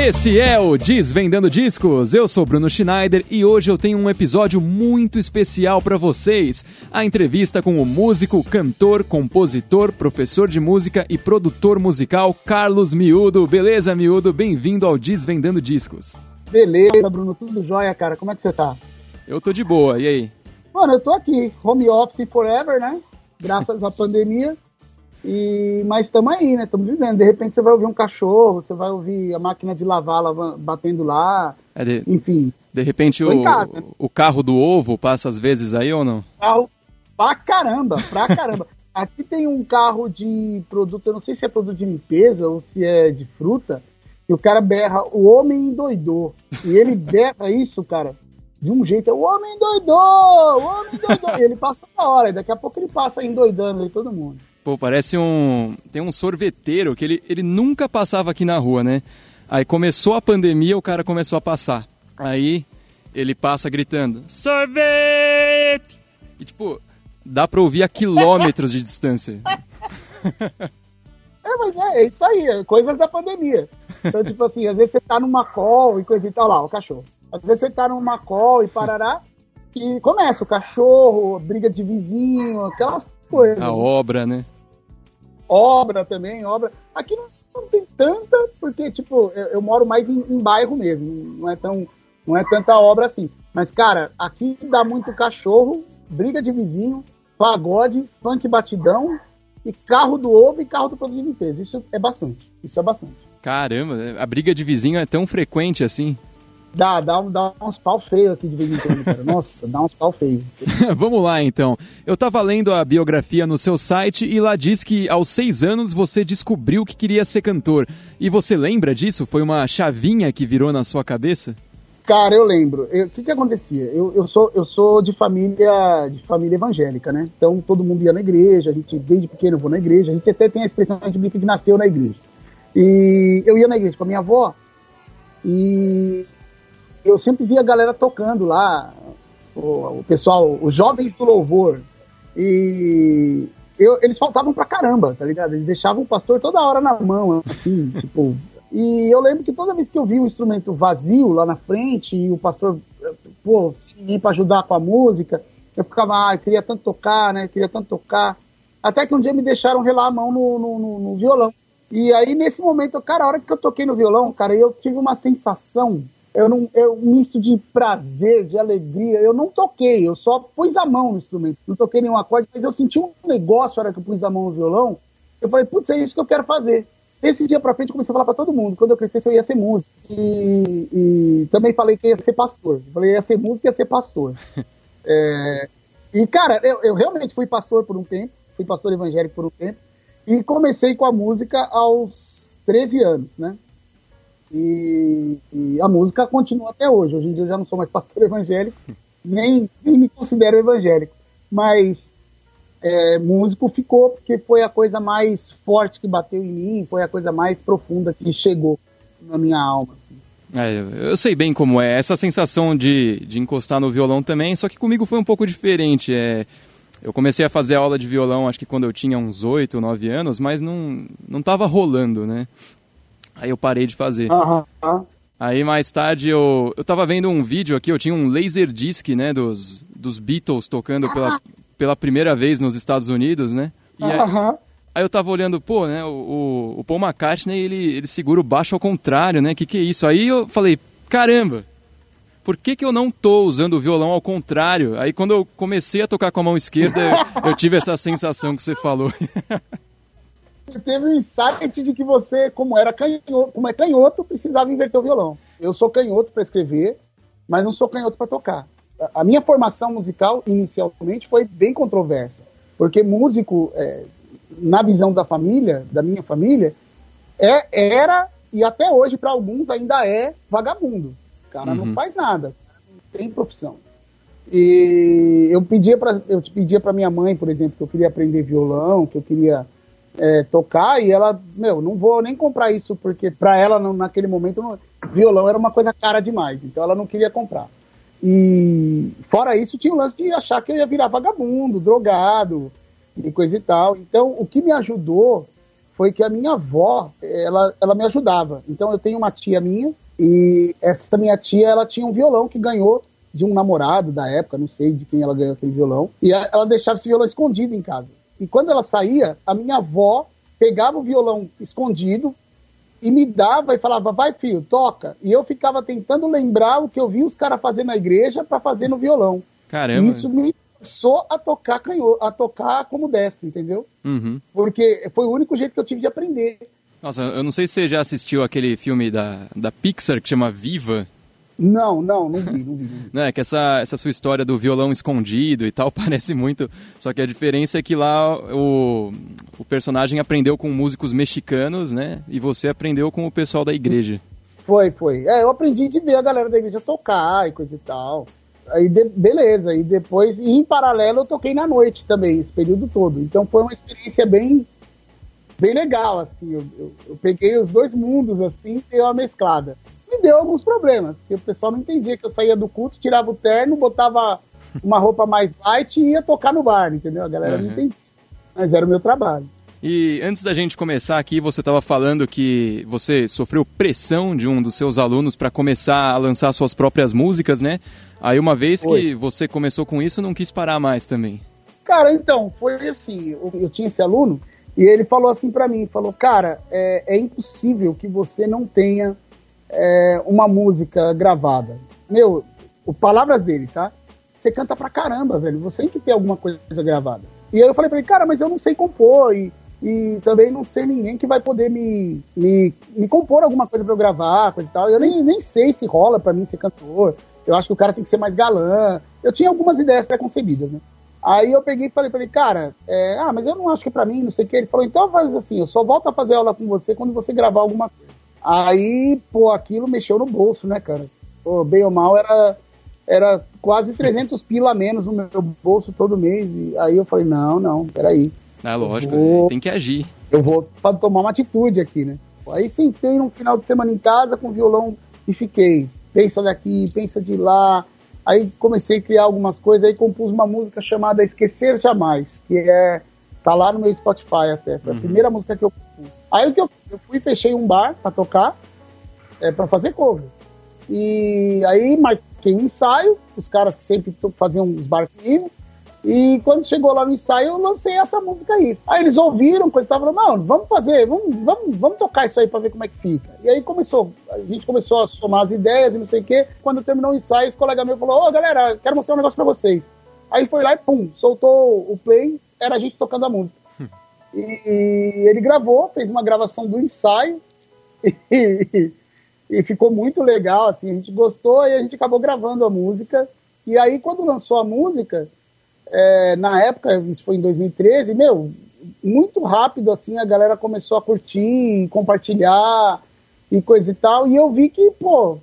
Esse é o Desvendando Discos. Eu sou Bruno Schneider e hoje eu tenho um episódio muito especial para vocês. A entrevista com o músico, cantor, compositor, professor de música e produtor musical Carlos Miúdo. Beleza, Miúdo? Bem-vindo ao Desvendando Discos. Beleza, Bruno, tudo jóia, cara. Como é que você tá? Eu tô de boa. E aí? Mano, eu tô aqui, home office forever, né? Graças à pandemia. E, mas estamos aí, né? Estamos vivendo. De repente você vai ouvir um cachorro, você vai ouvir a máquina de lavar batendo lá. É de, enfim. De repente o, o carro do ovo passa às vezes aí ou não? Carro pra caramba, pra caramba. Aqui tem um carro de produto, eu não sei se é produto de limpeza ou se é de fruta, e o cara berra, o homem endoidou. E ele berra isso, cara, de um jeito, é o homem endoidou, o homem endoidou. e ele passa na hora, e daqui a pouco ele passa endoidando aí todo mundo. Pô, parece um. Tem um sorveteiro que ele, ele nunca passava aqui na rua, né? Aí começou a pandemia, o cara começou a passar. Aí ele passa gritando: sorvete! E tipo, dá pra ouvir a quilômetros de distância. É, mas é, é isso aí, é coisas da pandemia. Então, tipo assim, às vezes você tá numa call e coisa e tal, lá, o cachorro. Às vezes você tá numa call e parará, e começa o cachorro, briga de vizinho, aquelas coisas. A obra, né? Obra também, obra. Aqui não, não tem tanta, porque, tipo, eu, eu moro mais em, em, bairro mesmo, não é, tão, não é tanta obra assim. Mas, cara, aqui dá muito cachorro, briga de vizinho, pagode, funk batidão, e carro do ovo e carro do produto de limpeza. Isso é bastante, isso é bastante. Caramba, a briga de vizinho é tão frequente assim? Dá, dá, dá uns pau feios aqui de vez em quando, cara. Nossa, dá uns pau feios. Vamos lá, então. Eu tava lendo a biografia no seu site e lá diz que aos seis anos você descobriu que queria ser cantor. E você lembra disso? Foi uma chavinha que virou na sua cabeça? Cara, eu lembro. O que que acontecia? Eu, eu, sou, eu sou de família de família evangélica, né? Então todo mundo ia na igreja, a gente desde pequeno vou na igreja, a gente até tem a expressão de que nasceu na igreja. E eu ia na igreja com a minha avó e eu sempre via a galera tocando lá, o, o pessoal, os jovens do louvor. E eu, eles faltavam pra caramba, tá ligado? Eles deixavam o pastor toda hora na mão, assim, tipo. E eu lembro que toda vez que eu vi um instrumento vazio lá na frente e o pastor, pô, ninguém pra ajudar com a música, eu ficava, ah, eu queria tanto tocar, né? Eu queria tanto tocar. Até que um dia me deixaram relar a mão no, no, no, no violão. E aí, nesse momento, cara, a hora que eu toquei no violão, cara, eu tive uma sensação eu não, é um misto de prazer, de alegria. Eu não toquei, eu só pus a mão no instrumento. Não toquei nenhum acorde, mas eu senti um negócio na hora que eu pus a mão no violão. Eu falei, putz, é isso que eu quero fazer. Esse dia pra frente eu comecei a falar pra todo mundo. Quando eu crescesse eu ia ser músico. E, e também falei que ia ser pastor. Eu falei, ia ser músico e ia ser pastor. é, e, cara, eu, eu realmente fui pastor por um tempo. Fui pastor evangélico por um tempo. E comecei com a música aos 13 anos, né? E, e, a música continua até hoje. Hoje em dia eu já não sou mais pastor evangélico, nem, nem me considero evangélico. Mas é, músico ficou porque foi a coisa mais forte que bateu em mim, foi a coisa mais profunda que chegou na minha alma. Assim. É, eu sei bem como é. Essa sensação de, de encostar no violão também, só que comigo foi um pouco diferente. É, eu comecei a fazer aula de violão acho que quando eu tinha uns 8, 9 anos, mas não, não rolando, né? Aí eu parei de fazer. Uhum. Aí mais tarde eu, eu tava vendo um vídeo aqui, eu tinha um laser disc, né, dos, dos Beatles tocando pela, pela primeira vez nos Estados Unidos, né? E aí, aí, eu tava olhando, pô, né, o, o Paul McCartney, ele, ele segura o baixo ao contrário, né? Que que é isso? Aí eu falei, caramba, por que, que eu não tô usando o violão ao contrário? Aí quando eu comecei a tocar com a mão esquerda, eu, eu tive essa sensação que você falou. Você teve um insight de que você, como era canhoto, como é canhoto, precisava inverter o violão. Eu sou canhoto para escrever, mas não sou canhoto para tocar. A minha formação musical, inicialmente, foi bem controversa. Porque músico, é, na visão da família, da minha família, é, era, e até hoje para alguns ainda é, vagabundo. O cara uhum. não faz nada, não tem profissão. E eu pedia para eu pedia para minha mãe, por exemplo, que eu queria aprender violão, que eu queria é, tocar e ela, meu, não vou nem comprar isso porque para ela não, naquele momento não, violão era uma coisa cara demais, então ela não queria comprar. E fora isso tinha o lance de achar que eu ia virar vagabundo, drogado e coisa e tal. Então o que me ajudou foi que a minha avó, ela, ela me ajudava. Então eu tenho uma tia minha, e essa minha tia, ela tinha um violão que ganhou de um namorado da época, não sei de quem ela ganhou aquele violão, e ela deixava esse violão escondido em casa. E quando ela saía, a minha avó pegava o violão escondido e me dava e falava, vai filho, toca. E eu ficava tentando lembrar o que eu vi os caras fazer na igreja para fazer no violão. Caramba. E isso me forçou a tocar canhoto, a tocar como destro, entendeu? Uhum. Porque foi o único jeito que eu tive de aprender. Nossa, eu não sei se você já assistiu aquele filme da, da Pixar que chama Viva. Não, não, não vi, não vi. Não é que essa, essa sua história do violão escondido e tal parece muito. Só que a diferença é que lá o, o personagem aprendeu com músicos mexicanos, né? E você aprendeu com o pessoal da igreja. Foi, foi. É, eu aprendi de ver a galera da igreja tocar e coisa e tal. Aí, de, beleza. E depois, e em paralelo, eu toquei na noite também, esse período todo. Então foi uma experiência bem, bem legal, assim. Eu, eu, eu peguei os dois mundos, assim, e dei uma mesclada me deu alguns problemas, porque o pessoal não entendia que eu saía do culto, tirava o terno, botava uma roupa mais light e ia tocar no bar, entendeu? A galera uhum. não entendia. Mas era o meu trabalho. E antes da gente começar aqui, você estava falando que você sofreu pressão de um dos seus alunos para começar a lançar suas próprias músicas, né? Aí uma vez foi. que você começou com isso, não quis parar mais também. Cara, então, foi assim, eu, eu tinha esse aluno e ele falou assim para mim, falou, cara, é, é impossível que você não tenha é, uma música gravada. Meu, palavras dele, tá? Você canta pra caramba, velho. Você tem que ter alguma coisa gravada. E aí eu falei pra ele, cara, mas eu não sei compor e, e também não sei ninguém que vai poder me, me, me compor alguma coisa pra eu gravar, coisa e tal. Eu nem, nem sei se rola pra mim ser cantor. Eu acho que o cara tem que ser mais galã. Eu tinha algumas ideias preconcebidas, né? Aí eu peguei e falei pra ele, cara, é, ah, mas eu não acho que é pra mim, não sei o que. Ele falou, então faz assim, eu só volto a fazer aula com você quando você gravar alguma coisa. Aí, pô, aquilo mexeu no bolso, né, cara? Pô, bem ou mal era, era quase 300 pila a menos no meu bolso todo mês. E aí eu falei, não, não, peraí. Ah, lógico, vou, tem que agir. Eu vou tomar uma atitude aqui, né? Aí sentei num final de semana em casa com o violão e fiquei. Pensa daqui, pensa de lá. Aí comecei a criar algumas coisas, aí compus uma música chamada Esquecer Jamais, que é Tá lá no meu Spotify até. Foi uhum. a primeira música que eu Aí o que eu fiz? Eu fui fechei um bar pra tocar, é, pra fazer cover. E aí marquei um ensaio, os caras que sempre faziam os bar comigo. E quando chegou lá no ensaio, eu lancei essa música aí. Aí eles ouviram, coisa e não, vamos fazer, vamos, vamos, vamos tocar isso aí pra ver como é que fica. E aí começou, a gente começou a somar as ideias e não sei o quê. Quando terminou o ensaio, esse colega meu falou, ô oh, galera, quero mostrar um negócio pra vocês. Aí foi lá e pum, soltou o play, era a gente tocando a música. E, e ele gravou, fez uma gravação do ensaio e, e, ficou muito legal, assim, a gente gostou e a gente acabou gravando a música. E aí, quando lançou a música, é, na época, isso foi em 2013, meu, muito rápido, assim, a galera começou a curtir, compartilhar e coisa e tal, e eu vi que, pô,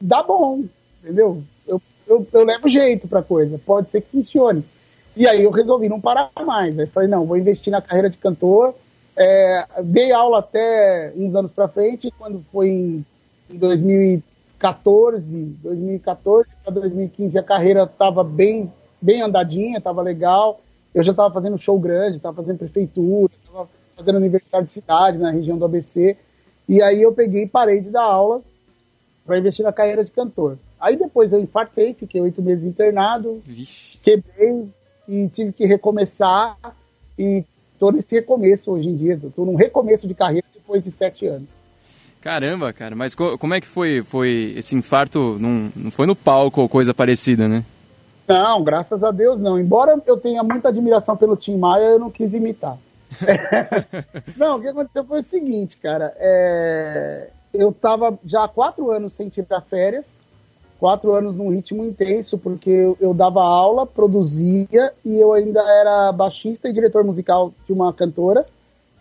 dá bom, entendeu? Eu, eu, eu levo jeito pra coisa, pode ser que funcione. E aí eu resolvi não parar mais. Aí falei, não, vou investir na carreira de cantor. É, dei aula até uns anos para frente, quando foi em, em 2014, 2014 para 2015 a carreira estava bem, bem andadinha, estava legal. Eu já estava fazendo show grande, estava fazendo prefeitura, estava fazendo aniversário de cidade na região do ABC. E aí eu peguei e parei de dar aula para investir na carreira de cantor. Aí depois eu infartei, fiquei oito meses internado, Vixe. quebrei, e tive que recomeçar e tô nesse recomeço hoje em dia, tô num recomeço de carreira depois de sete anos. Caramba, cara, mas co como é que foi, foi esse infarto? Não, não foi no palco ou coisa parecida, né? Não, graças a Deus não. Embora eu tenha muita admiração pelo Tim Maia, eu não quis imitar. não, o que aconteceu foi o seguinte, cara. É... Eu tava já há quatro anos sem tirar férias quatro anos num ritmo intenso, porque eu, eu, dava aula, produzia e eu ainda era baixista e diretor musical de uma cantora.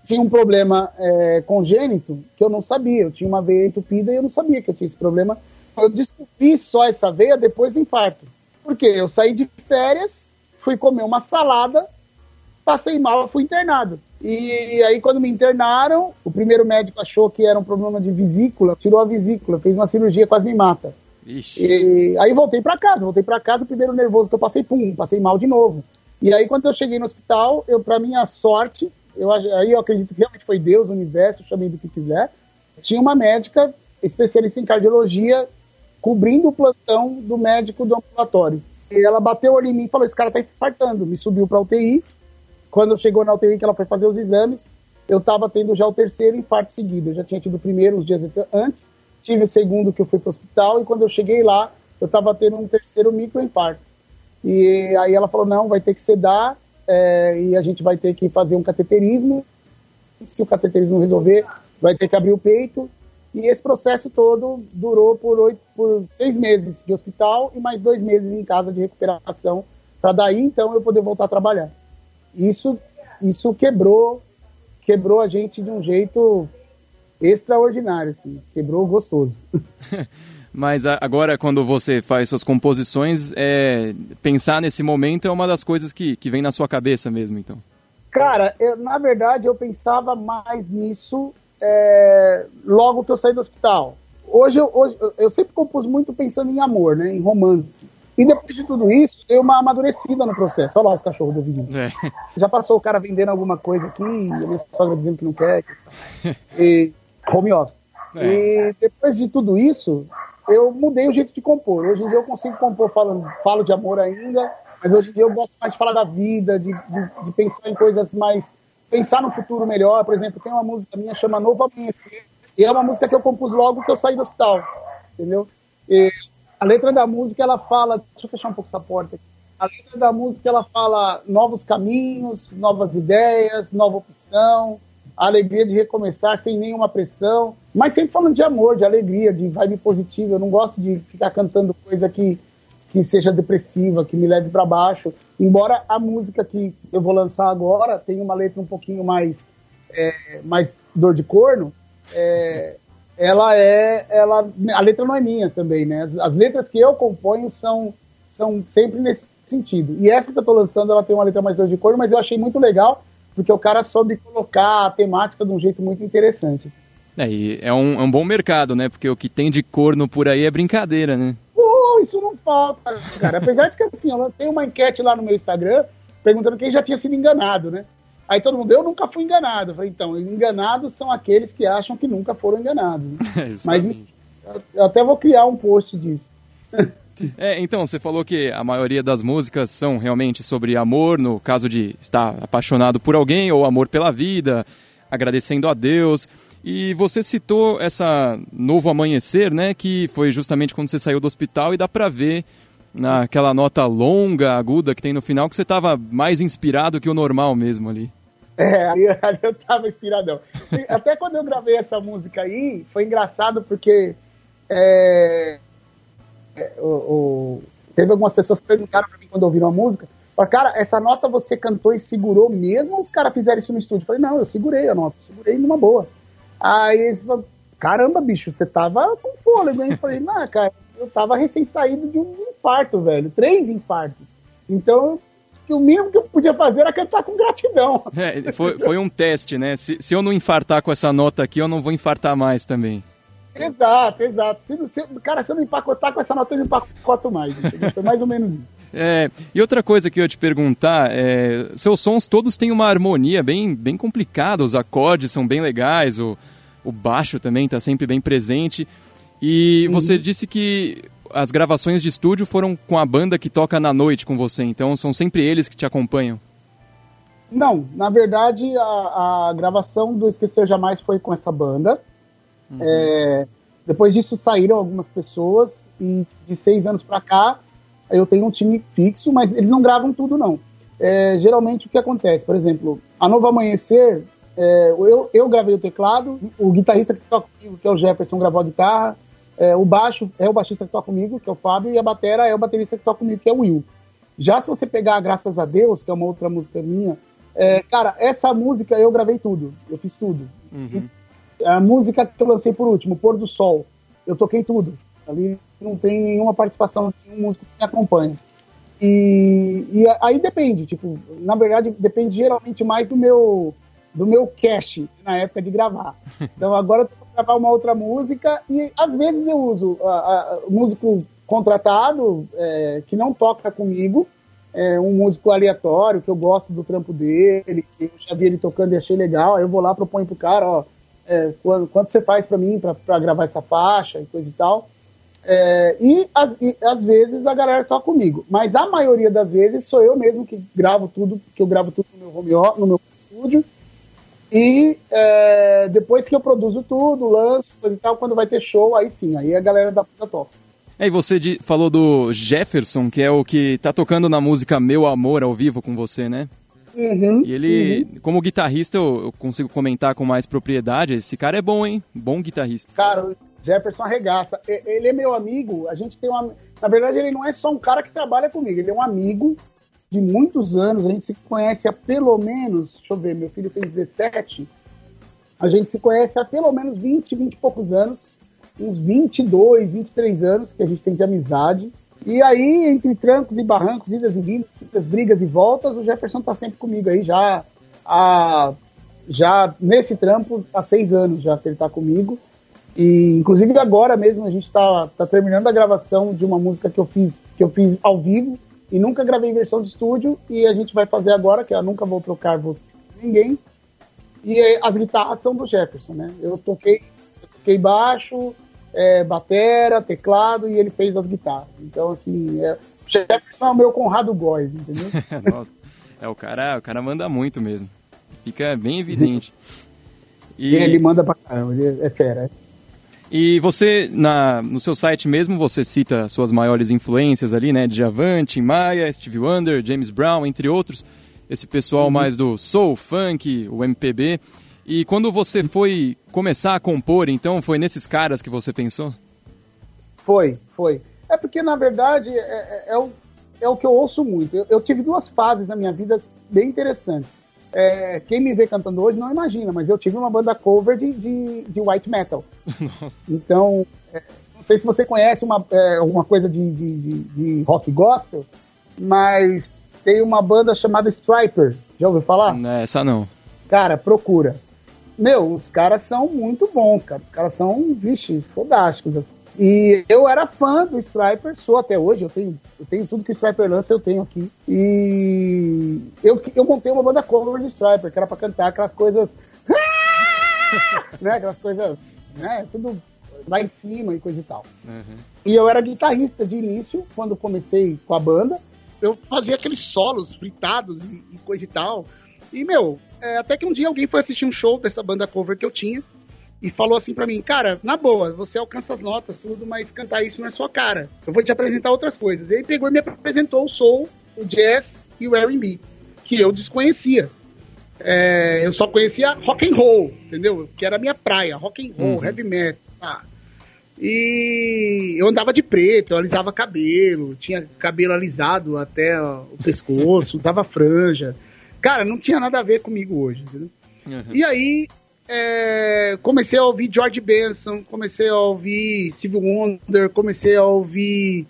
Tinha um problema é, congênito que eu não sabia. Eu tinha uma veia entupida e eu não sabia que eu tinha esse problema. Eu descobri só essa veia depois do infarto. Porque eu saí de férias, fui comer uma salada, passei mal, fui internado. E aí, quando me internaram, o primeiro médico achou que era um problema de vesícula, tirou a vesícula, fez uma cirurgia, quase me mata. E aí voltei para casa, voltei para casa, o primeiro nervoso que eu passei, pum, passei mal de novo. E aí quando eu cheguei no hospital, eu para minha sorte, eu, aí eu acredito que realmente foi Deus, o universo, chamei do que quiser. Tinha uma médica especialista em cardiologia cobrindo o plantão do médico do ambulatório. E ela bateu ali em mim e falou: Esse cara tá infartando. Me subiu pra UTI. Quando chegou na UTI, que ela foi fazer os exames, eu estava tendo já o terceiro infarto seguido. Eu já tinha tido o primeiro uns dias antes, tive o segundo que eu fui para o hospital, e quando eu cheguei lá, eu estava tendo um terceiro microinfarto. E aí ela falou: Não, vai ter que sedar, é, e a gente vai ter que fazer um cateterismo. E se o cateterismo resolver, vai ter que abrir o peito e esse processo todo durou por, oito, por seis meses de hospital e mais dois meses em casa de recuperação, para daí então eu poder voltar a trabalhar. Isso, isso quebrou, quebrou a gente de um jeito extraordinário, assim, quebrou gostoso. Mas agora, quando você faz suas composições, é, pensar nesse momento é uma das coisas que, que vem na sua cabeça mesmo, então? Cara, eu, na verdade eu pensava mais nisso é, logo que eu saí do hospital. Hoje eu, hoje eu sempre compus muito pensando em amor, né, em romance. E depois de tudo isso, deu uma amadurecida no processo. Olha lá os cachorros do vizinho. É. Já passou o cara vendendo alguma coisa aqui, e a minha sogra dizendo que não quer. E home office. É. E depois de tudo isso, eu mudei o jeito de compor. Hoje em dia eu consigo compor falando, falo de amor ainda, mas hoje em dia eu gosto mais de falar da vida, de, de, de pensar em coisas mais pensar no futuro melhor. Por exemplo, tem uma música minha chama Novo Amanhecer, e é uma música que eu compus logo que eu saí do hospital, entendeu? E a letra da música ela fala, deixa eu fechar um pouco essa porta aqui. A letra da música ela fala novos caminhos, novas ideias, nova opção, a alegria de recomeçar sem nenhuma pressão, mas sempre falando de amor, de alegria, de vibe positiva. Eu não gosto de ficar cantando coisa que que seja depressiva, que me leve para baixo. Embora a música que eu vou lançar agora tenha uma letra um pouquinho mais, é, mais dor de corno, é, ela é, ela, a letra não é minha também, né? As, as, letras que eu componho são, são sempre nesse sentido. E essa que eu tô lançando, ela tem uma letra mais dor de corno, mas eu achei muito legal porque o cara soube colocar a temática de um jeito muito interessante. É, e é um, é um bom mercado, né? Porque o que tem de corno por aí é brincadeira, né? isso não falta, cara. Apesar de que assim, eu lancei uma enquete lá no meu Instagram perguntando quem já tinha sido enganado, né? Aí todo mundo, eu nunca fui enganado. Eu falei, então, enganados são aqueles que acham que nunca foram enganados. Né? Mas eu até vou criar um post disso. É, então, você falou que a maioria das músicas são realmente sobre amor, no caso de estar apaixonado por alguém ou amor pela vida, agradecendo a Deus. E você citou essa Novo Amanhecer, né? Que foi justamente quando você saiu do hospital e dá pra ver naquela nota longa, aguda que tem no final, que você estava mais inspirado que o normal mesmo ali. É, ali, ali eu tava inspiradão. Até quando eu gravei essa música aí, foi engraçado porque é, é, o, o, teve algumas pessoas que perguntaram pra mim quando ouviram a música, falaram, cara, essa nota você cantou e segurou mesmo ou os caras fizeram isso no estúdio? Eu falei, não, eu segurei a nota, segurei numa boa. Aí eles falaram, caramba, bicho, você tava com fôlego, hein? Eu falei, não, cara, eu tava recém saído de um infarto, velho. Três infartos. Então, o mínimo que eu podia fazer era cantar com gratidão. É, foi, foi um teste, né? Se, se eu não infartar com essa nota aqui, eu não vou infartar mais também. Exato, exato. Se, se, cara, se eu não empacotar com essa nota, eu não empacoto mais. Foi mais ou menos isso. É, e outra coisa que eu ia te perguntar, é, seus sons todos têm uma harmonia bem, bem complicada, os acordes são bem legais, o, o baixo também está sempre bem presente. E uhum. você disse que as gravações de estúdio foram com a banda que toca na noite com você, então são sempre eles que te acompanham? Não, na verdade a, a gravação do Esquecer Jamais foi com essa banda. Uhum. É, depois disso saíram algumas pessoas e de seis anos para cá eu tenho um time fixo, mas eles não gravam tudo não. É, geralmente o que acontece, por exemplo, a Novo Amanhecer é, eu, eu gravei o teclado, o guitarrista que toca comigo, que é o Jefferson, gravou a guitarra, é, o baixo é o baixista que toca comigo, que é o Fábio, e a batera é o baterista que toca comigo, que é o Will. Já se você pegar Graças a Deus, que é uma outra música minha, é, cara, essa música eu gravei tudo, eu fiz tudo. Uhum. A música que eu lancei por último, Pôr do Sol, eu toquei tudo. Ali não tem nenhuma participação de um músico que me acompanha. E, e aí depende, tipo, na verdade depende geralmente mais do meu do meu cache na época de gravar. Então agora eu tô gravar uma outra música e às vezes eu uso uh, uh, músico contratado é, que não toca comigo é, um músico aleatório, que eu gosto do trampo dele, que eu já vi ele tocando e achei legal, aí eu vou lá, proponho pro cara, ó, é, quanto, quanto você faz para mim para gravar essa faixa e coisa e tal. É, e, as, e, às vezes a galera toca comigo, mas a maioria das vezes sou eu mesmo que gravo tudo, que eu gravo tudo no meu home no meu estúdio. E é, depois que eu produzo tudo, lanço, coisa e tal, quando vai ter show, aí sim, aí a galera da puta toca. É, e você de, falou do Jefferson, que é o que tá tocando na música Meu Amor ao vivo com você, né? Uhum, e ele, uhum. como guitarrista, eu, eu, consigo comentar com mais propriedade. Esse cara é bom, hein? Bom guitarrista. Cara, o Jefferson arregaça. Ele é meu amigo. A gente tem uma. Na verdade, ele não é só um cara que trabalha comigo, ele é um amigo de muitos anos. A gente se conhece há pelo menos. Deixa eu ver, meu filho tem 17. A gente se conhece há pelo menos 20, 20 e poucos anos. Uns 22, 23 anos que a gente tem de amizade. E aí, entre trancos e barrancos, idas e vindas, brigas e voltas, o Jefferson tá sempre comigo aí já há, já nesse trampo há seis anos já que ele tá comigo. E inclusive agora mesmo a gente está tá terminando a gravação de uma música que eu fiz que eu fiz ao vivo e nunca gravei versão de estúdio e a gente vai fazer agora que eu nunca vou trocar você ninguém. E as guitarras são do Jefferson, né? Eu toquei, eu toquei baixo, é, batera, teclado e ele fez as guitarras. Então assim, é, o Jefferson é o meu Conrado Góes, entendeu? Nossa. É o cara, o cara manda muito mesmo. Fica bem evidente. E ele manda pra caramba, ele é fera. E você, na, no seu site mesmo, você cita suas maiores influências ali, né? Djavan, Tim Maia, Stevie Wonder, James Brown, entre outros. Esse pessoal uhum. mais do soul, funk, o MPB. E quando você foi começar a compor, então, foi nesses caras que você pensou? Foi, foi. É porque, na verdade, é, é, é o, é o que eu ouço muito. Eu, eu tive duas fases na minha vida bem interessantes. É, quem me vê cantando hoje não imagina, mas eu tive uma banda cover de, de, de white metal. então, é, não sei se você conhece uma, é, alguma coisa de, de, de, rock gospel, mas tem uma banda chamada Striper. Já ouviu falar? Não, essa não. Cara, procura. Meu, os caras são muito bons, cara. Os caras são, vixe, fodásticos. Assim. E eu era fã do Striper, sou até hoje, eu tenho, eu tenho tudo que o Striper lança, eu tenho aqui. E eu, eu montei uma banda cover do Striper, que era pra cantar aquelas coisas. né? Aquelas coisas, né? Tudo lá em cima e coisa e tal. Uhum. E eu era guitarrista de início, quando comecei com a banda. Eu fazia aqueles solos fritados e, e coisa e tal. E, meu, é, até que um dia alguém foi assistir um show dessa banda cover que eu tinha e falou assim para mim, cara, na boa, você alcança as notas, tudo, mas cantar isso não é sua cara. Eu vou te apresentar outras coisas. E ele pegou e me apresentou o soul, o jazz e o R&B, que eu desconhecia. É, eu só conhecia rock and roll, entendeu? Que era a minha praia, rock and roll, uhum. heavy metal. Tá. E eu andava de preto, eu alisava cabelo, tinha cabelo alisado até o pescoço, usava franja. Cara, não tinha nada a ver comigo hoje, entendeu? Uhum. E aí é, comecei a ouvir George Benson, comecei a ouvir Steve Wonder, comecei a ouvir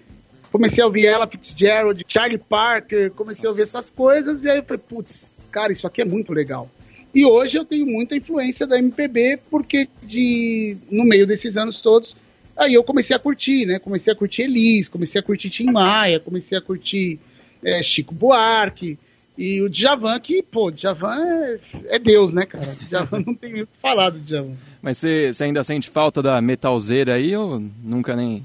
comecei a ouvir ela Fitzgerald, Charlie Parker, comecei a ouvir essas coisas e aí eu falei, putz, cara, isso aqui é muito legal. E hoje eu tenho muita influência da MPB porque de no meio desses anos todos aí eu comecei a curtir, né? Comecei a curtir Elis, comecei a curtir Tim Maia, comecei a curtir é, Chico Buarque, e o Djavan, que, pô, Djavan é, é Deus, né, cara? Djavan não tem o que falar do Djavan. Mas você, ainda sente falta da metalzeira aí ou nunca nem,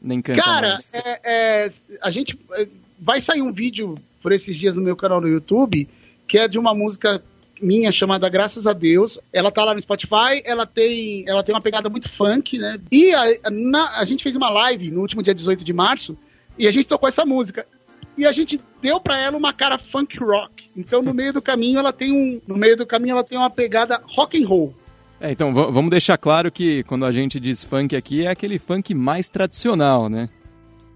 nem canta Cara? É, é, a gente... É, vai sair um vídeo por esses dias no meu canal no YouTube, que é de uma música minha chamada Graças a Deus. Ela tá lá no Spotify, ela tem, ela tem uma pegada muito funk, né? E a, na, a gente fez uma live no último dia 18 de março e a gente tocou essa música e a gente deu para ela uma cara funk rock. Então no meio do caminho ela tem um, no meio do caminho ela tem uma pegada rock and roll. É, então vamos deixar claro que quando a gente diz funk aqui é aquele funk mais tradicional, né?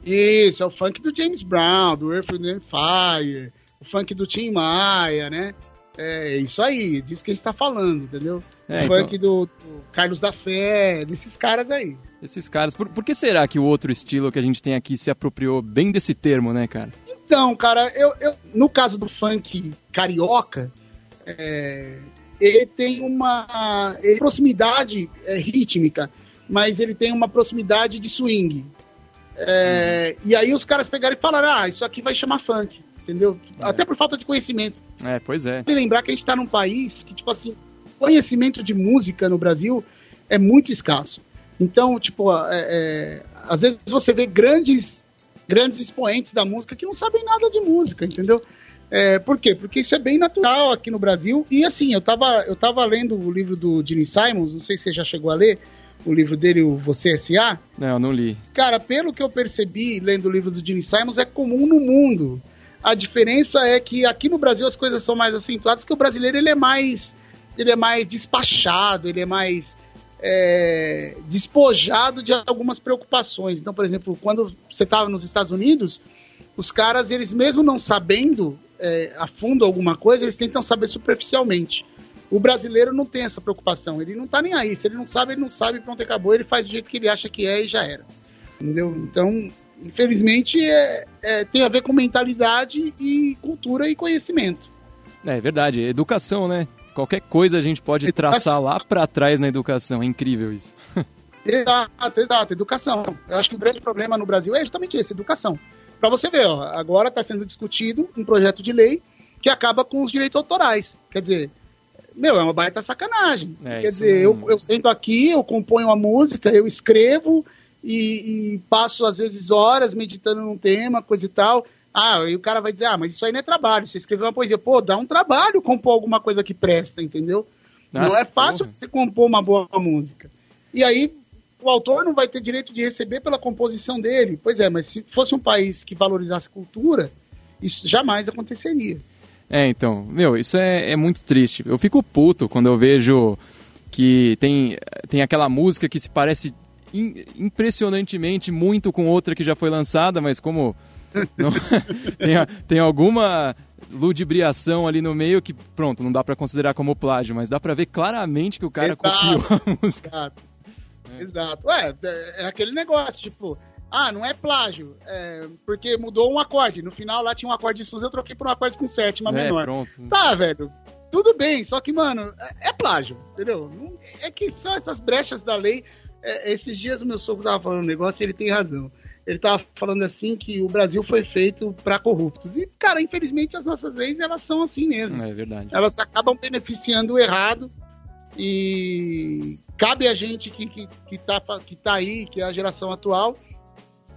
Isso, é o funk do James Brown, do Earth, Wind Fire, o funk do Tim Maia, né? É isso aí, disso que a gente tá falando, entendeu? É, o então... funk do, do, Carlos da Fé, desses caras aí. Esses caras. Por, por que será que o outro estilo que a gente tem aqui se apropriou bem desse termo, né, cara? Então, cara, eu, eu no caso do funk carioca, é, ele tem uma ele, proximidade é, rítmica, mas ele tem uma proximidade de swing. É, uhum. E aí os caras pegaram e falaram: ah, isso aqui vai chamar funk. entendeu? É. Até por falta de conhecimento. É, pois é. E lembrar que a gente está num país que, tipo assim, conhecimento de música no Brasil é muito escasso. Então, tipo, é, é, às vezes você vê grandes, grandes expoentes da música que não sabem nada de música, entendeu? É, por quê? Porque isso é bem natural aqui no Brasil. E assim, eu tava, eu tava lendo o livro do Gene Simons, não sei se você já chegou a ler, o livro dele, o Você S.A. Não, eu não li. Cara, pelo que eu percebi lendo o livro do Gene Simons, é comum no mundo. A diferença é que aqui no Brasil as coisas são mais acentuadas, porque o brasileiro ele é mais, ele é mais despachado, ele é mais é, despojado de algumas preocupações. Então, por exemplo, quando você estava nos Estados Unidos, os caras, eles mesmo não sabendo é, a fundo alguma coisa, eles tentam saber superficialmente. O brasileiro não tem essa preocupação, ele não tá nem aí. Se ele não sabe, ele não sabe, pronto, acabou, ele faz do jeito que ele acha que é e já era. Entendeu? Então, infelizmente, é, é tem a ver com mentalidade e cultura e conhecimento. É verdade, educação, né? Qualquer coisa a gente pode traçar lá para trás na educação, é incrível isso. Exato, exato, educação. Eu acho que o grande problema no Brasil é justamente esse, educação. Para você ver, ó, agora está sendo discutido um projeto de lei que acaba com os direitos autorais. Quer dizer, meu, é uma baita sacanagem. É, Quer dizer, eu, eu sento aqui, eu componho uma música, eu escrevo e, e, passo, às vezes, horas meditando num tema, coisa e tal. Ah, e o cara vai dizer, ah, mas isso aí não é trabalho. Você escreveu uma poesia. Pô, dá um trabalho compor alguma coisa que presta, entendeu? Nossa, não é fácil porra. você compor uma boa música. E aí, o autor não vai ter direito de receber pela composição dele. Pois é, mas se fosse um país que valorizasse cultura, isso jamais aconteceria. É, então, meu, isso é, é muito triste. Eu fico puto quando eu vejo que tem, tem aquela música que se parece in, impressionantemente muito com outra que já foi lançada, mas como não, tem, tem alguma ludibriação ali no meio que, pronto, não dá para considerar como plágio, mas dá para ver claramente que o cara Exato. copiou a música. Exato. É. Exato. Ué, é, é aquele negócio, tipo, ah, não é plágio, é, porque mudou um acorde. No final lá tinha um acorde de sus, eu troquei por um acorde com sétima é, menor. Pronto. Tá, velho. Tudo bem, só que, mano, é, é plágio, entendeu? É que são essas brechas da lei. É, esses dias o meu sogro tava falando um negócio e ele tem razão. Ele tava falando assim que o Brasil foi feito para corruptos. E, cara, infelizmente as nossas leis elas são assim mesmo. É verdade. Elas acabam beneficiando o errado e cabe a gente que, que, que, tá, que tá aí, que é a geração atual,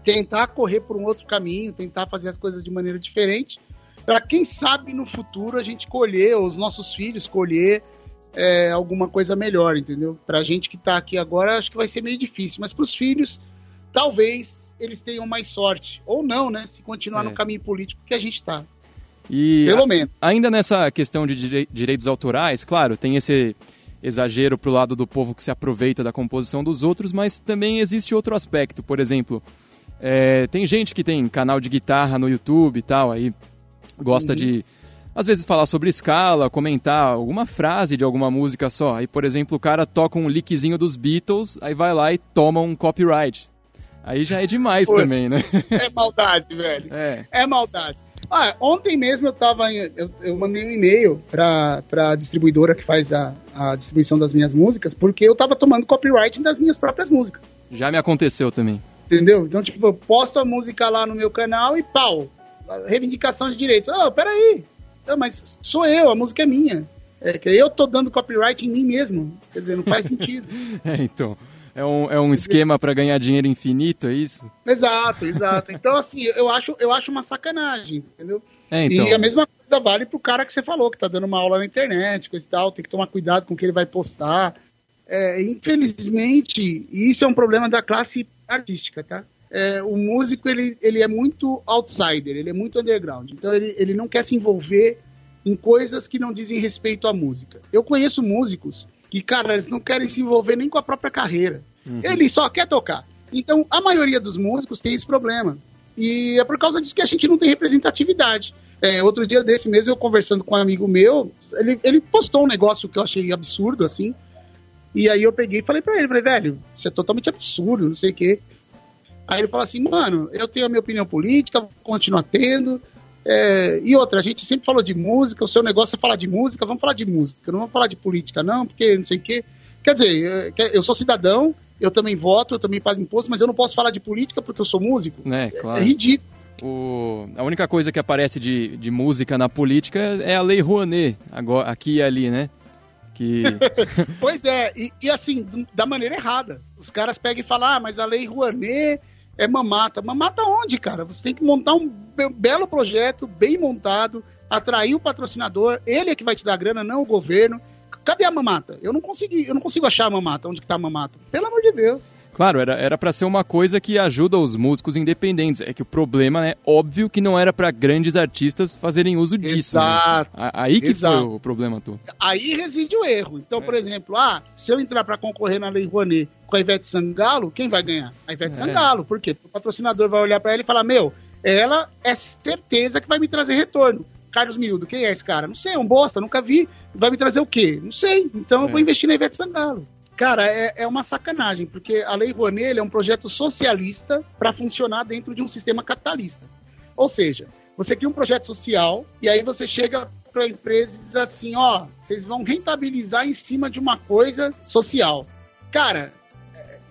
tentar correr por um outro caminho, tentar fazer as coisas de maneira diferente, para quem sabe no futuro a gente colher, os nossos filhos colher é, alguma coisa melhor, entendeu? Pra gente que tá aqui agora, acho que vai ser meio difícil, mas pros filhos, talvez eles tenham mais sorte, ou não, né? Se continuar é. no caminho político que a gente tá. E Pelo menos. ainda nessa questão de direitos autorais, claro, tem esse exagero pro lado do povo que se aproveita da composição dos outros, mas também existe outro aspecto, por exemplo, é, tem gente que tem canal de guitarra no YouTube e tal, aí gosta uhum. de, às vezes, falar sobre escala, comentar alguma frase de alguma música só. Aí, por exemplo, o cara toca um lickzinho dos Beatles, aí vai lá e toma um copyright. Aí já é demais Pô, também, né? É maldade, velho. É, é maldade. Ah, ontem mesmo eu tava. Eu, eu mandei um e-mail pra, pra distribuidora que faz a, a distribuição das minhas músicas, porque eu tava tomando copyright das minhas próprias músicas. Já me aconteceu também. Entendeu? Então, tipo, eu posto a música lá no meu canal e pau. Reivindicação de direitos. Oh, peraí. Não, mas sou eu, a música é minha. É que eu tô dando copyright em mim mesmo. Quer dizer, não faz sentido. é, então. É um, é um esquema para ganhar dinheiro infinito, é isso? Exato, exato. Então, assim, eu acho, eu acho uma sacanagem, entendeu? É, então. E a mesma coisa vale pro cara que você falou, que tá dando uma aula na internet, coisa e tal, tem que tomar cuidado com o que ele vai postar. É, infelizmente, isso é um problema da classe artística, tá? É, o músico ele, ele é muito outsider, ele é muito underground. Então ele, ele não quer se envolver em coisas que não dizem respeito à música. Eu conheço músicos que, cara, eles não querem se envolver nem com a própria carreira. Uhum. Ele só quer tocar. Então a maioria dos músicos tem esse problema. E é por causa disso que a gente não tem representatividade. É, outro dia desse mesmo, eu conversando com um amigo meu, ele, ele postou um negócio que eu achei absurdo, assim, e aí eu peguei e falei pra ele, falei, velho, isso é totalmente absurdo, não sei o quê. Aí ele falou assim, mano, eu tenho a minha opinião política, vou continuar tendo. É, e outra, a gente sempre falou de música, o seu negócio é falar de música, vamos falar de música, não vamos falar de política, não, porque não sei o quê. Quer dizer, é, eu sou cidadão, eu também voto, eu também pago imposto, mas eu não posso falar de política porque eu sou músico. É, claro. é, é ridículo. O, a única coisa que aparece de, de música na política é a Lei Rouanet, agora, aqui e ali, né? Que... pois é, e, e, assim, da maneira errada. Os caras pegam e falam, ah, mas a Lei Rouanet é mamata. Mamata onde, cara? Você tem que montar um belo projeto, bem montado, atrair o patrocinador, ele é que vai te dar grana, não o governo. Cadê a mamata? Eu não consegui, eu não consigo achar a mamata, onde que tá a mamata. Pelo amor de Deus. Claro, era era para ser uma coisa que ajuda os músicos independentes. É que o problema é óbvio que não era para grandes artistas fazerem uso disso. Né? Exato. Né? Aí que Exato. foi o problema tu. Aí reside o erro. Então, é. por exemplo, ah, se eu entrar para concorrer na Lei Rouanet com a Ivete Sangalo, quem vai ganhar? A Ivete é. Sangalo. Por quê? O patrocinador vai olhar para ela e falar: "Meu, ela é certeza que vai me trazer retorno". Carlos Miúdo, quem é esse cara? Não sei, é um bosta, nunca vi. Vai me trazer o quê? Não sei. Então é. eu vou investir na Ivete Sangalo. Cara, é, é uma sacanagem, porque a Lei Rouanet é um projeto socialista para funcionar dentro de um sistema capitalista. Ou seja, você cria um projeto social e aí você chega para a empresa e diz assim, ó, vocês vão rentabilizar em cima de uma coisa social. Cara,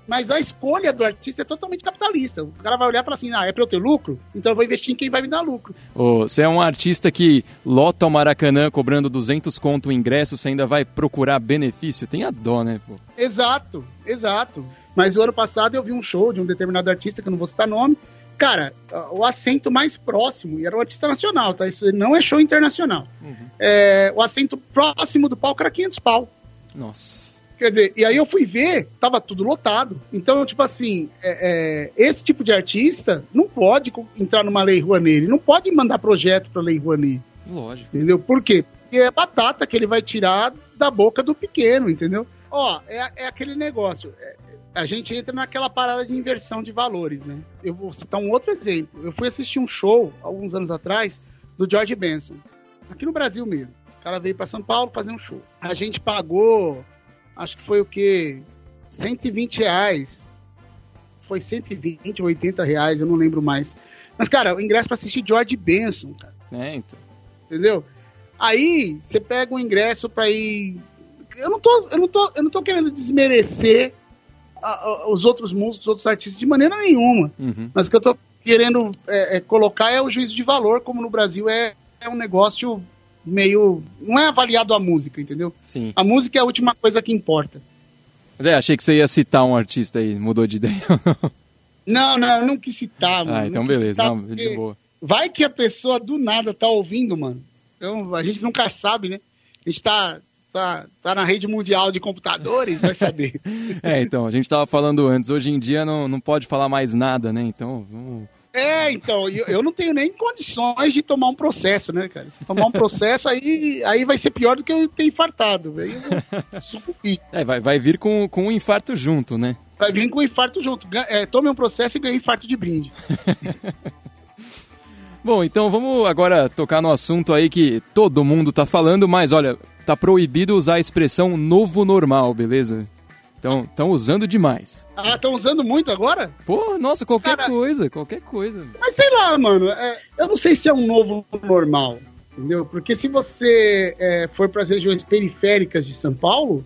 mas a escolha do artista é totalmente capitalista. O cara vai olhar e falar assim: ah, é para eu ter lucro? Então eu vou investir em quem vai me dar lucro. você é um artista que lota o Maracanã cobrando 200 conto o ingresso, você ainda vai procurar benefício? Tem a dó, né? Pô? Exato, exato. Mas o ano passado eu vi um show de um determinado artista, que eu não vou citar nome. Cara, o assento mais próximo, e era um artista nacional, tá? Isso não é show internacional. Uhum. É, o assento próximo do palco era 500 pau. Nossa. Quer dizer, e aí eu fui ver, tava tudo lotado. Então, tipo assim, é, é, esse tipo de artista não pode entrar numa lei Rouanet, ele não pode mandar projeto pra lei Rouanet. Lógico. Entendeu? Por quê? Porque é batata que ele vai tirar da boca do pequeno, entendeu? Ó, é, é aquele negócio. É, a gente entra naquela parada de inversão de valores, né? Eu vou citar um outro exemplo. Eu fui assistir um show, alguns anos atrás, do George Benson. Aqui no Brasil mesmo. O cara veio para São Paulo fazer um show. A gente pagou acho que foi o que? 120 reais. Foi 120 ou 80 reais, eu não lembro mais. Mas, cara, o ingresso para assistir George Benson, cara. É, então. Entendeu? Aí, você pega um ingresso para ir. Eu não tô, eu não tô, eu não tô querendo desmerecer a, a, os outros músicos, os outros artistas de maneira nenhuma. Uhum. Mas o que eu tô querendo é, é, colocar é o juízo de valor, como no Brasil é, é um negócio meio. Não é avaliado a música, entendeu? Sim. A música é a última coisa que importa. Mas é, achei que você ia citar um artista aí, mudou de ideia. não, não, eu não quis citar, mano. Ah, então beleza, não, de boa. Vai que a pessoa do nada tá ouvindo, mano. Então a gente nunca sabe, né? A gente tá, tá, tá na rede mundial de computadores, vai saber. é, então, a gente tava falando antes, hoje em dia não, não pode falar mais nada, né? Então, vamos é, então, eu, eu não tenho nem condições de tomar um processo, né, cara? Se tomar um processo, aí, aí vai ser pior do que eu ter infartado. Aí eu É, vai, vai vir com, com um infarto junto, né? Vai vir com um infarto junto. É, tome um processo e ganhe infarto de brinde. Bom, então vamos agora tocar no assunto aí que todo mundo tá falando, mas olha, tá proibido usar a expressão novo normal, beleza? Estão usando demais. Ah, estão usando muito agora? Pô, nossa, qualquer Cara, coisa, qualquer coisa. Mas sei lá, mano, é, eu não sei se é um novo normal, entendeu? Porque se você é, for para as regiões periféricas de São Paulo,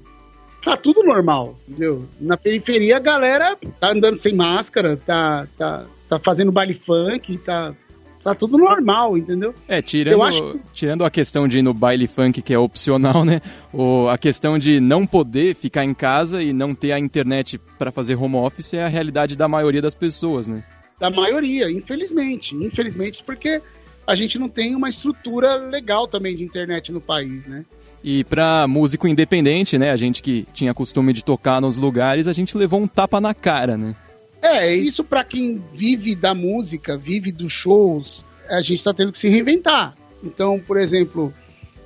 tá tudo normal, entendeu? Na periferia a galera tá andando sem máscara, tá, tá, tá fazendo baile funk, tá tá tudo normal, entendeu? É, tirando, acho... tirando a questão de ir no baile funk, que é opcional, né? O, a questão de não poder ficar em casa e não ter a internet para fazer home office é a realidade da maioria das pessoas, né? Da maioria, infelizmente. Infelizmente, porque a gente não tem uma estrutura legal também de internet no país, né? E para músico independente, né, a gente que tinha costume de tocar nos lugares, a gente levou um tapa na cara, né? É, isso para quem vive da música, vive dos shows, a gente está tendo que se reinventar. Então, por exemplo,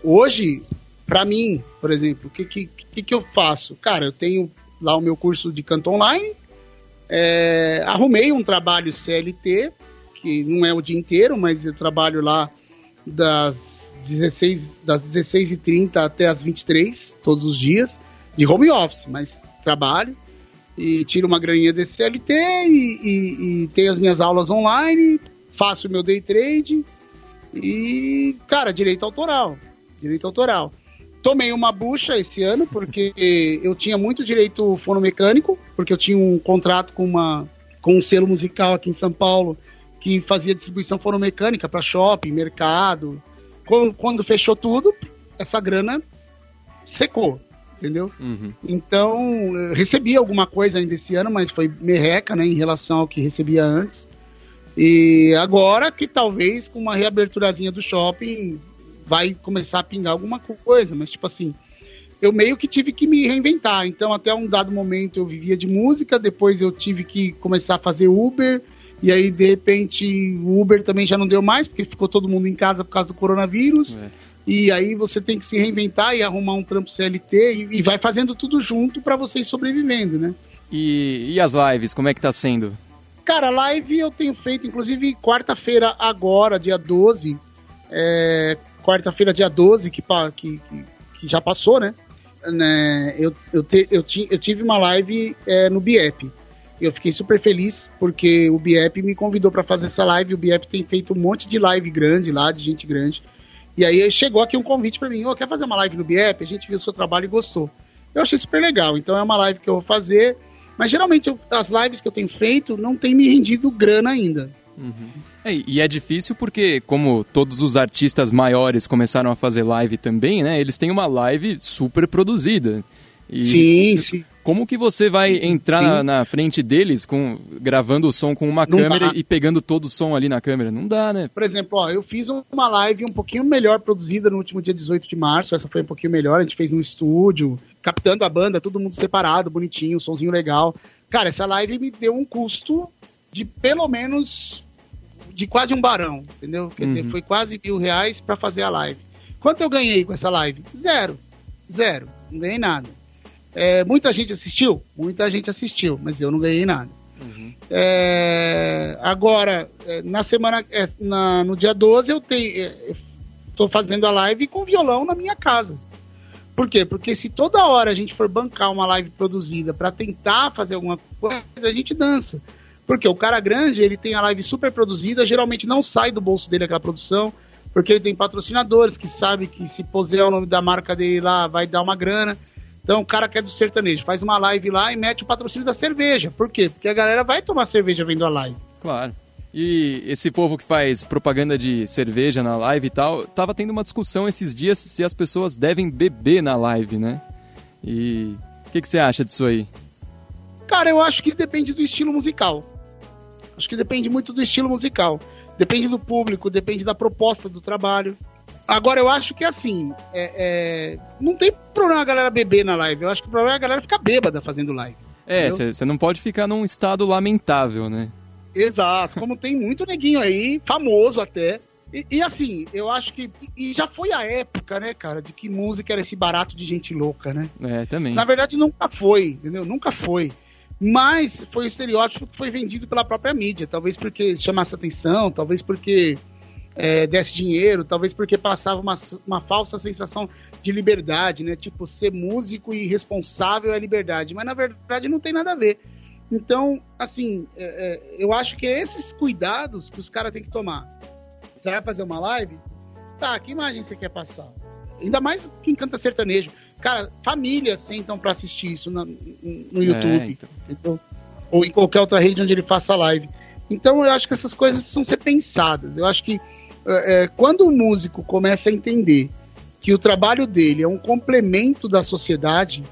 hoje, para mim, por exemplo, o que, que, que, que eu faço? Cara, eu tenho lá o meu curso de canto online, é, arrumei um trabalho CLT, que não é o dia inteiro, mas eu trabalho lá das 16, das 16h30 até as 23 todos os dias, de home office, mas trabalho e tiro uma graninha desse CLT e, e, e tenho as minhas aulas online, faço o meu day trade e, cara, direito autoral. Direito autoral. Tomei uma bucha esse ano porque eu tinha muito direito fonomecânico, porque eu tinha um contrato com uma com um selo musical aqui em São Paulo que fazia distribuição fonomecânica para shopping, mercado. Quando, quando, fechou tudo, essa grana secou, entendeu? Uhum. Então, recebi alguma coisa ainda esse ano, mas foi merreca, né, em relação ao que recebia antes. E agora que talvez com uma reaberturazinha do shopping vai começar a pingar alguma coisa, mas tipo assim, eu meio que tive que me reinventar. Então, até um dado momento eu vivia de música, depois eu tive que começar a fazer Uber, e aí de repente o Uber também já não deu mais, porque ficou todo mundo em casa por causa do coronavírus. É. E aí você tem que se reinventar e arrumar um trampo CLT e, e vai fazendo tudo junto para você ir sobrevivendo, né? E, e as lives, como é que tá sendo? Cara, live eu tenho feito, inclusive quarta-feira agora, dia 12, é, quarta-feira, dia 12, que, que, que, já passou, né? né, eu, eu, te, eu, ti, eu tive uma live é, no BIEP. Eu fiquei super feliz porque o BIEP me convidou para fazer essa live. O BIEP tem feito um monte de live grande lá, de gente grande. E aí chegou aqui um convite para mim: oh, quer fazer uma live no BIEP? A gente viu o seu trabalho e gostou. Eu achei super legal. Então é uma live que eu vou fazer. Mas geralmente eu, as lives que eu tenho feito não tem me rendido grana ainda. Uhum. É, e é difícil porque, como todos os artistas maiores começaram a fazer live também, né? Eles têm uma live super produzida. E sim, sim. Como que você vai entrar na, na, frente deles com gravando o som com uma Não câmera dá. e pegando todo o som ali na câmera? Não dá, né? Por exemplo, ó, eu fiz uma live um pouquinho melhor produzida no último dia 18 de março. Essa foi um pouquinho melhor. A gente fez no estúdio, captando a banda, todo mundo separado, bonitinho, somzinho legal. Cara, essa live me deu um custo de pelo menos de quase um barão, entendeu? Quer uhum. dizer, foi quase mil reais para fazer a live. Quanto eu ganhei com essa live? Zero. Zero. Não ganhei nada. É, muita gente assistiu? Muita gente assistiu, mas eu não ganhei nada. Uhum. É, agora, é, na semana, é, na, no dia 12, eu tenho. Estou é, fazendo a live com violão na minha casa. Por quê? Porque se toda hora a gente for bancar uma live produzida para tentar fazer alguma coisa, a gente dança. Porque o cara grande, ele tem a live super produzida, geralmente não sai do bolso dele aquela produção, porque ele tem patrocinadores que sabe que se puser o nome da marca dele lá, vai dar uma grana. Então o cara que é do sertanejo faz uma live lá e mete o patrocínio da cerveja. Por quê? Porque a galera vai tomar cerveja vendo a live. Claro. E esse povo que faz propaganda de cerveja na live e tal, tava tendo uma discussão esses dias se as pessoas devem beber na live, né? E o que, que você acha disso aí? Cara, eu acho que depende do estilo musical. Acho que depende muito do estilo musical. Depende do público, depende da proposta do trabalho. Agora, eu acho que assim, é, é, não tem problema a galera beber na live. Eu acho que o problema é a galera ficar bêbada fazendo live. É, você não pode ficar num estado lamentável, né? Exato, como tem muito neguinho aí, famoso até. E, e, assim, eu acho que. E já foi a época, né, cara, de que música era esse barato de gente louca, né? É, também. Na verdade, nunca foi, entendeu? Nunca foi. Mas foi o estereótipo que foi vendido pela própria mídia. Talvez porque chamasse atenção, talvez porque é, desse dinheiro, talvez porque passava uma, uma falsa sensação de liberdade, né? Tipo, ser músico e responsável é liberdade. Mas na verdade não tem nada a ver. Então, assim, é, é, eu acho que é esses cuidados que os caras têm que tomar. Você vai fazer uma live? Tá, que imagem você quer passar? Ainda mais quem canta sertanejo. Cara, famílias sentam para assistir isso no, no YouTube. É, então. Ou em qualquer outra rede onde ele faça live. Então eu acho que essas coisas precisam ser pensadas. Eu acho que é, é, quando o músico começa a entender que o trabalho dele é um complemento da sociedade,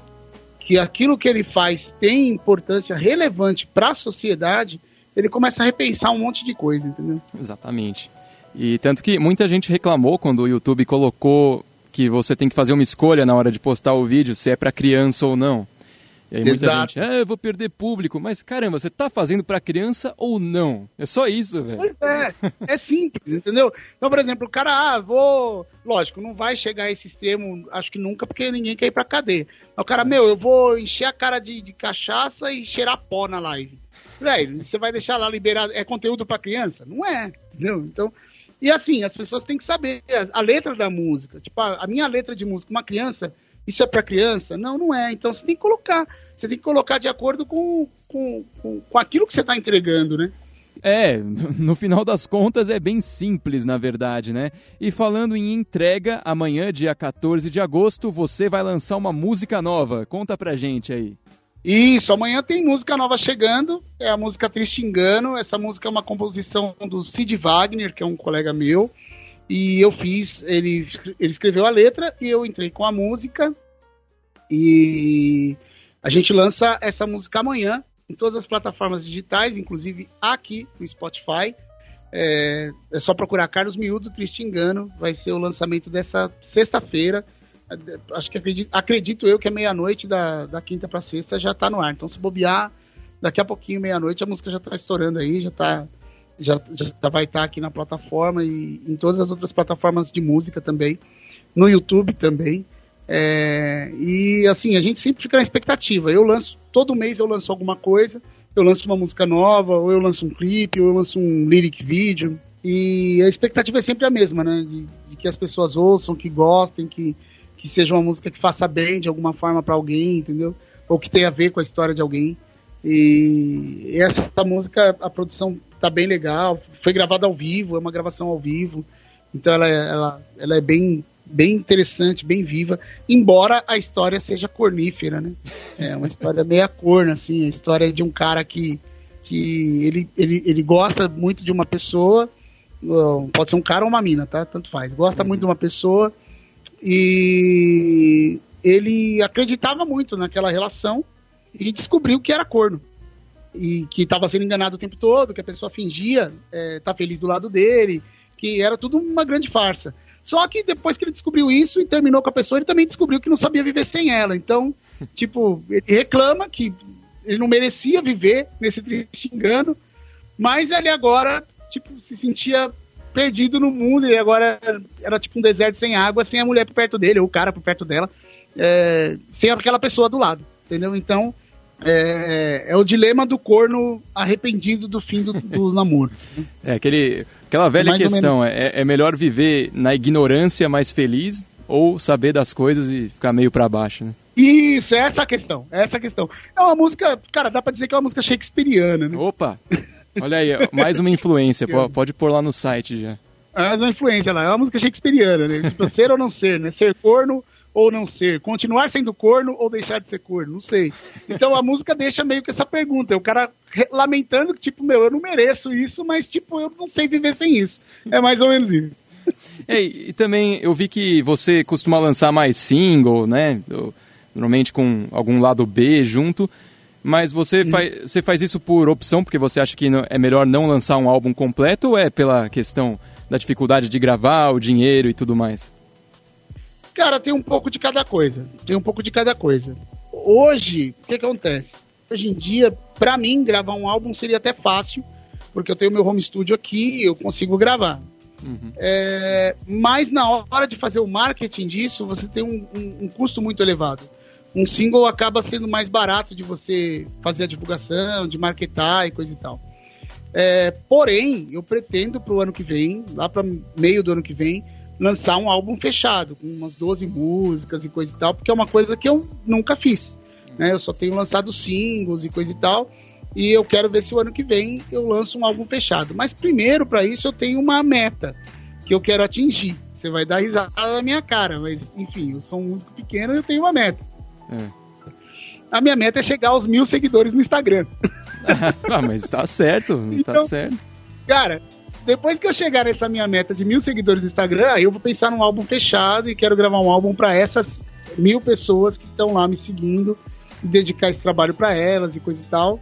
que aquilo que ele faz tem importância relevante para a sociedade, ele começa a repensar um monte de coisa, entendeu? Exatamente. E tanto que muita gente reclamou quando o YouTube colocou que você tem que fazer uma escolha na hora de postar o vídeo, se é para criança ou não. E aí muita Exato. gente, ah, eu vou perder público. Mas caramba, você tá fazendo para criança ou não? É só isso, velho. Pois é, é simples, entendeu? Então, por exemplo, o cara, ah, vou. Lógico, não vai chegar a esse extremo, acho que nunca, porque ninguém quer ir pra cadeia. Mas o cara, meu, eu vou encher a cara de, de cachaça e cheirar pó na live. Velho, você vai deixar lá liberado. É conteúdo para criança? Não é, entendeu? Então, e assim, as pessoas têm que saber a, a letra da música. Tipo, a, a, minha letra de música, uma criança, isso é para criança? Não, não é. Então você tem que colocar. Você tem que colocar de acordo com, com, com, com aquilo que você está entregando, né? É, no final das contas é bem simples, na verdade, né? E falando em entrega, amanhã, dia 14 de agosto, você vai lançar uma música nova. Conta pra gente aí. Isso, amanhã tem música nova chegando, é a música Triste Engano. Essa música é uma composição do Sid Wagner, que é um colega meu. E eu fiz, ele, ele escreveu a letra e eu entrei com a música. E a gente lança essa música amanhã em todas as plataformas digitais, inclusive aqui no Spotify. É, é só procurar Carlos Miúdo, Triste Engano. Vai ser o lançamento dessa sexta-feira acho que acredito, acredito eu que é meia-noite da, da quinta para sexta já tá no ar. Então se bobear, daqui a pouquinho, meia-noite, a música já tá estourando aí, já tá. Já, já vai estar tá aqui na plataforma e em todas as outras plataformas de música também. No YouTube também. É, e assim, a gente sempre fica na expectativa. Eu lanço, todo mês eu lanço alguma coisa. Eu lanço uma música nova, ou eu lanço um clipe, ou eu lanço um lyric video. E a expectativa é sempre a mesma, né? De, de que as pessoas ouçam, que gostem, que, que seja uma música que faça bem de alguma forma para alguém, entendeu? Ou que tenha a ver com a história de alguém. E essa música, a produção tá bem legal, foi gravada ao vivo, é uma gravação ao vivo, então ela, é, ela, ela é bem, bem interessante, bem viva, embora a história seja cornífera, né? É uma história meia corna, assim, a história de um cara que, que ele, ele, ele gosta muito de uma pessoa, pode ser um cara ou uma mina, tá? Tanto faz. Gosta muito de uma pessoa e ele acreditava muito naquela relação e descobriu que era corno. E que estava sendo enganado o tempo todo, que a pessoa fingia estar é, tá feliz do lado dele, que era tudo uma grande farsa. Só que depois que ele descobriu isso e terminou com a pessoa, ele também descobriu que não sabia viver sem ela. Então, tipo, ele reclama que ele não merecia viver nesse triste engano, mas ele agora, tipo, se sentia perdido no mundo e agora era tipo um deserto sem água, sem a mulher por perto dele, ou o cara por perto dela, é, sem aquela pessoa do lado, entendeu? Então, é, é, o dilema do corno arrependido do fim do, do namoro. É aquele, aquela velha Mais questão, é, é melhor viver na ignorância mais feliz ou saber das coisas e ficar meio para baixo, né? Isso, é essa a questão, é essa a questão. É uma música, cara, dá pra dizer que é uma música shakespeariana, né? Opa! Olha aí, mais uma influência. pode pôr lá no site já. Mais uma influência lá. É uma música shakespeariana, né? Tipo, ser ou não ser, né? Ser corno ou não ser. Continuar sendo corno ou deixar de ser corno. Não sei. Então a música deixa meio que essa pergunta. O cara lamentando que, tipo, meu, eu não mereço isso, mas, tipo, eu não sei viver sem isso. É mais ou menos isso. É, e também eu vi que você costuma lançar mais single, né? Normalmente com algum lado B junto. Mas você, hum. faz, você faz isso por opção, porque você acha que é melhor não lançar um álbum completo ou é pela questão da dificuldade de gravar, o dinheiro e tudo mais? Cara, tem um pouco de cada coisa. Tem um pouco de cada coisa. Hoje, o que acontece? Hoje em dia, para mim, gravar um álbum seria até fácil, porque eu tenho meu home studio aqui eu consigo gravar. Uhum. É, mas na hora de fazer o marketing disso, você tem um, um, um custo muito elevado um single acaba sendo mais barato de você fazer a divulgação, de marketar e coisa e tal. É, porém, eu pretendo pro ano que vem, lá para meio do ano que vem, lançar um álbum fechado, com umas 12 músicas e coisa e tal, porque é uma coisa que eu nunca fiz. Né? Eu só tenho lançado singles e coisa e tal, e eu quero ver se o ano que vem eu lanço um álbum fechado. Mas primeiro, para isso, eu tenho uma meta que eu quero atingir. Você vai dar risada na minha cara, mas enfim, eu sou um músico pequeno e eu tenho uma meta. É. A minha meta é chegar aos mil seguidores no Instagram. ah, mas tá certo, tá então, tá certo. Cara, depois que eu chegar nessa minha meta de mil seguidores no Instagram, aí eu vou pensar num álbum fechado e quero gravar um álbum para essas mil pessoas que estão lá me seguindo e dedicar esse trabalho para elas e coisa e tal.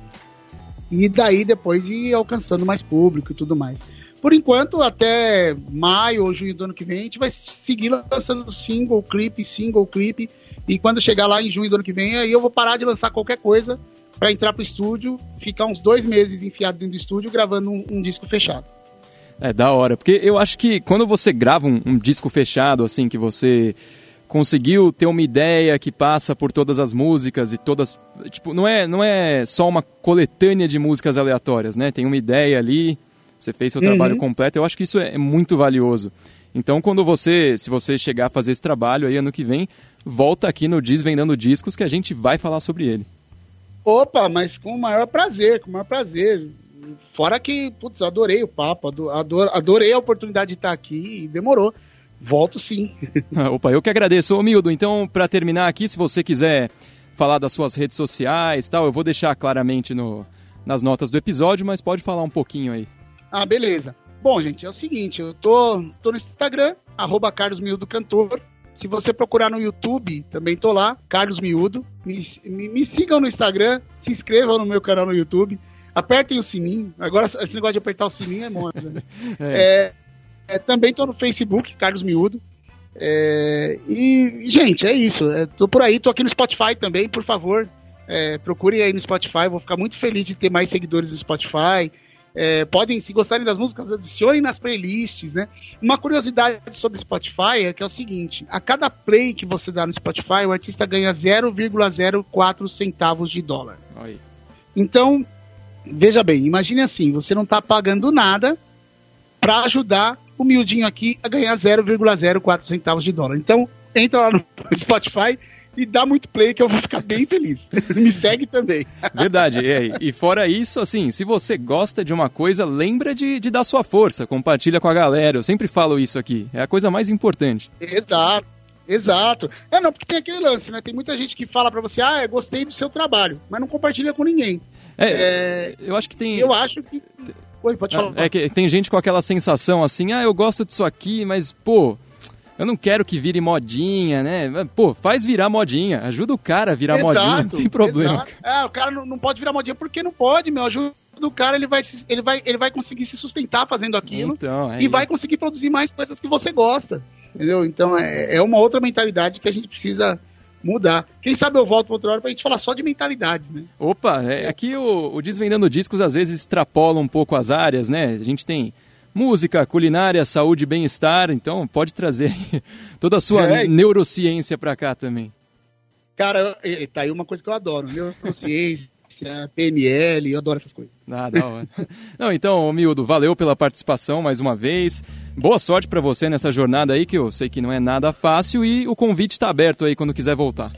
E daí depois ir alcançando mais público e tudo mais. Por enquanto, até maio ou junho do ano que vem, a gente vai seguir lançando single, clipe, single, clipe e quando chegar lá em junho do ano que vem, aí eu vou parar de lançar qualquer coisa para entrar pro estúdio, ficar uns dois meses enfiado dentro do estúdio gravando um, um, disco fechado. É da hora, porque eu acho que quando você grava um, um disco fechado, assim, que você conseguiu ter uma ideia que passa por todas as músicas e todas. Tipo, não é, não é só uma coletânea de músicas aleatórias, né? Tem uma ideia ali, você fez seu uhum. trabalho completo. Eu acho que isso é, muito valioso. Então, quando você, se você chegar a fazer esse trabalho aí ano que vem, volta aqui no Desvendando Discos que a gente vai falar sobre ele. Opa, mas com o maior prazer, com o maior prazer. Fora que, putz, adorei o papo, ador, adorei a oportunidade de estar aqui e demorou. Volto sim. Opa, eu que agradeço. Ô Mildo, então, para terminar aqui, se você quiser falar das suas redes sociais tal. Eu vou deixar claramente no, nas notas do episódio, mas pode falar um pouquinho aí. Ah, beleza. Bom, gente, é o seguinte, eu tô, tô no Instagram, arroba Carlos Miúdo Cantor. Se você procurar no YouTube, também tô lá, Carlos Miúdo. Me, me, me sigam no Instagram, se inscrevam no meu canal no YouTube, apertem o sininho. Agora, esse negócio de apertar o sininho é moda, né? é. É, é, também tô no Facebook, Carlos Miúdo. É, e, gente, é isso. É, tô por aí, tô aqui no Spotify também, por favor. É, procurem aí no Spotify, vou ficar muito feliz de ter mais seguidores no Spotify. É, podem, se gostarem das músicas, adicionem nas playlists, né? Uma curiosidade sobre Spotify é que é o seguinte: a cada play que você dá no Spotify, o artista ganha 0,04 centavos de dólar. Oi. Então, veja bem, imagine assim: você não está pagando nada para ajudar o miudinho aqui a ganhar 0,04 centavos de dólar. Então, entra lá no Spotify e dá muito play que eu vou ficar bem feliz. Me segue também. Verdade. E, e, fora isso, assim, se você gosta de uma coisa, lembra de, de dar sua força, compartilha com a galera. Eu sempre falo isso aqui. É a coisa mais importante. Exato. Exato. É, não, porque tem aquele lance, né? Tem muita gente que fala para você, ah, eu gostei do seu trabalho, mas não compartilha com ninguém. É, é eu acho que tem. Eu acho que. Oi, pode falar. É que tem gente com aquela sensação assim, ah, eu gosto disso aqui, mas, pô, eu não quero que vire modinha, né? Pô, faz virar modinha. Ajuda o cara a virar exato, modinha, não tem problema. É, o cara não, não pode virar modinha porque não pode, meu. Ajuda o cara, ele vai, ele, vai, ele vai conseguir se sustentar fazendo aquilo. Então, é e vai conseguir produzir mais coisas que você gosta. Entendeu? Então é, é uma outra mentalidade que a gente precisa mudar. Quem sabe eu volto para outra hora para a gente falar só de mentalidade, né? Opa, é, aqui o, o Desvendando Discos às vezes extrapola um pouco as áreas, né? A gente tem música, culinária, saúde e bem-estar. Então pode trazer toda a sua é. neurociência para cá também. Cara, tá aí uma coisa que eu adoro, neurociência. PNL, eu adoro essas coisas. Ah, não. não, então, Mildo, valeu pela participação mais uma vez. Boa sorte para você nessa jornada aí, que eu sei que não é nada fácil, e o convite está aberto aí quando quiser voltar.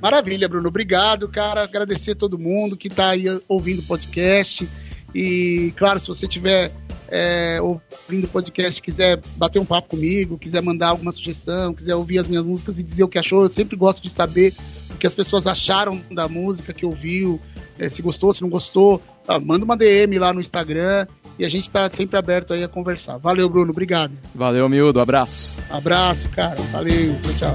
Maravilha, Bruno. Obrigado, cara. Agradecer a todo mundo que está aí ouvindo o podcast. E, claro, se você tiver é, ouvindo o podcast, quiser bater um papo comigo, quiser mandar alguma sugestão, quiser ouvir as minhas músicas e dizer o que achou, eu sempre gosto de saber que as pessoas acharam da música que ouviu, é, se gostou, se não gostou, tá, manda uma DM lá no Instagram e a gente está sempre aberto aí a conversar. Valeu, Bruno, obrigado. Valeu, Miúdo, abraço. Abraço, cara, valeu, tchau, tchau.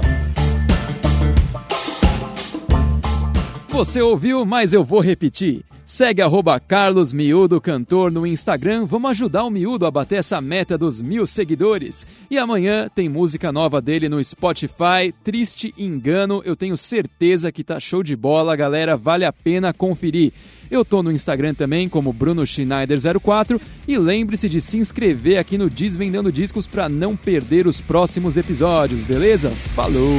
Você ouviu, mas eu vou repetir. Segue arroba Carlos Miúdo Cantor no Instagram. Vamos ajudar o Miúdo a bater essa meta dos mil seguidores. E amanhã tem música nova dele no Spotify. Triste Engano. Eu tenho certeza que tá show de bola, galera. Vale a pena conferir. Eu tô no Instagram também como Bruno Schneider04 e lembre-se de se inscrever aqui no Desvendando Discos para não perder os próximos episódios, beleza? Falou!